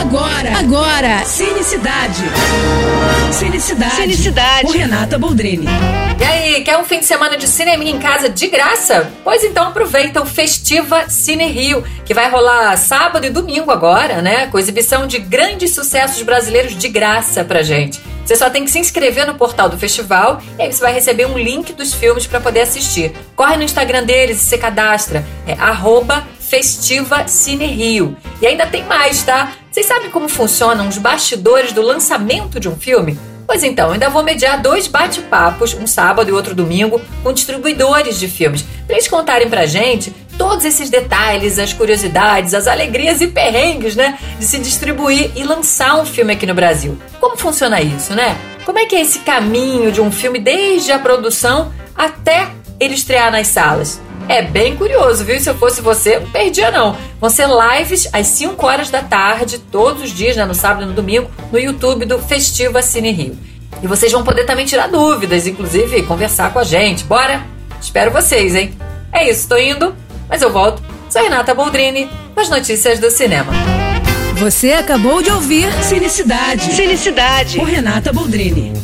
Agora, agora, Cinecidade. Cinecidade. Cinecidade. Com Renata Boldrini. E aí, quer um fim de semana de cinema em casa de graça? Pois então aproveita o Festiva Cine Rio, que vai rolar sábado e domingo agora, né? Com exibição de grandes sucessos brasileiros de graça pra gente. Você só tem que se inscrever no portal do festival e aí você vai receber um link dos filmes para poder assistir. Corre no Instagram deles e se cadastra. É arroba Festiva Cine Rio. E ainda tem mais, tá? Vocês sabem como funcionam os bastidores do lançamento de um filme? Pois então, ainda vou mediar dois bate-papos, um sábado e outro domingo, com distribuidores de filmes, para eles contarem pra gente todos esses detalhes, as curiosidades, as alegrias e perrengues, né, de se distribuir e lançar um filme aqui no Brasil. Como funciona isso, né? Como é que é esse caminho de um filme desde a produção até ele estrear nas salas? É bem curioso, viu? Se eu fosse você, não perdia não. Vão ser lives às 5 horas da tarde, todos os dias, né, no sábado e no domingo, no YouTube do Festiva Cine Rio. E vocês vão poder também tirar dúvidas, inclusive conversar com a gente. Bora? Espero vocês, hein? É isso, tô indo, mas eu volto. Sou Renata Boldrini com as notícias do cinema. Você acabou de ouvir Cinecidade. Cinecidade. Com Renata Boldrini.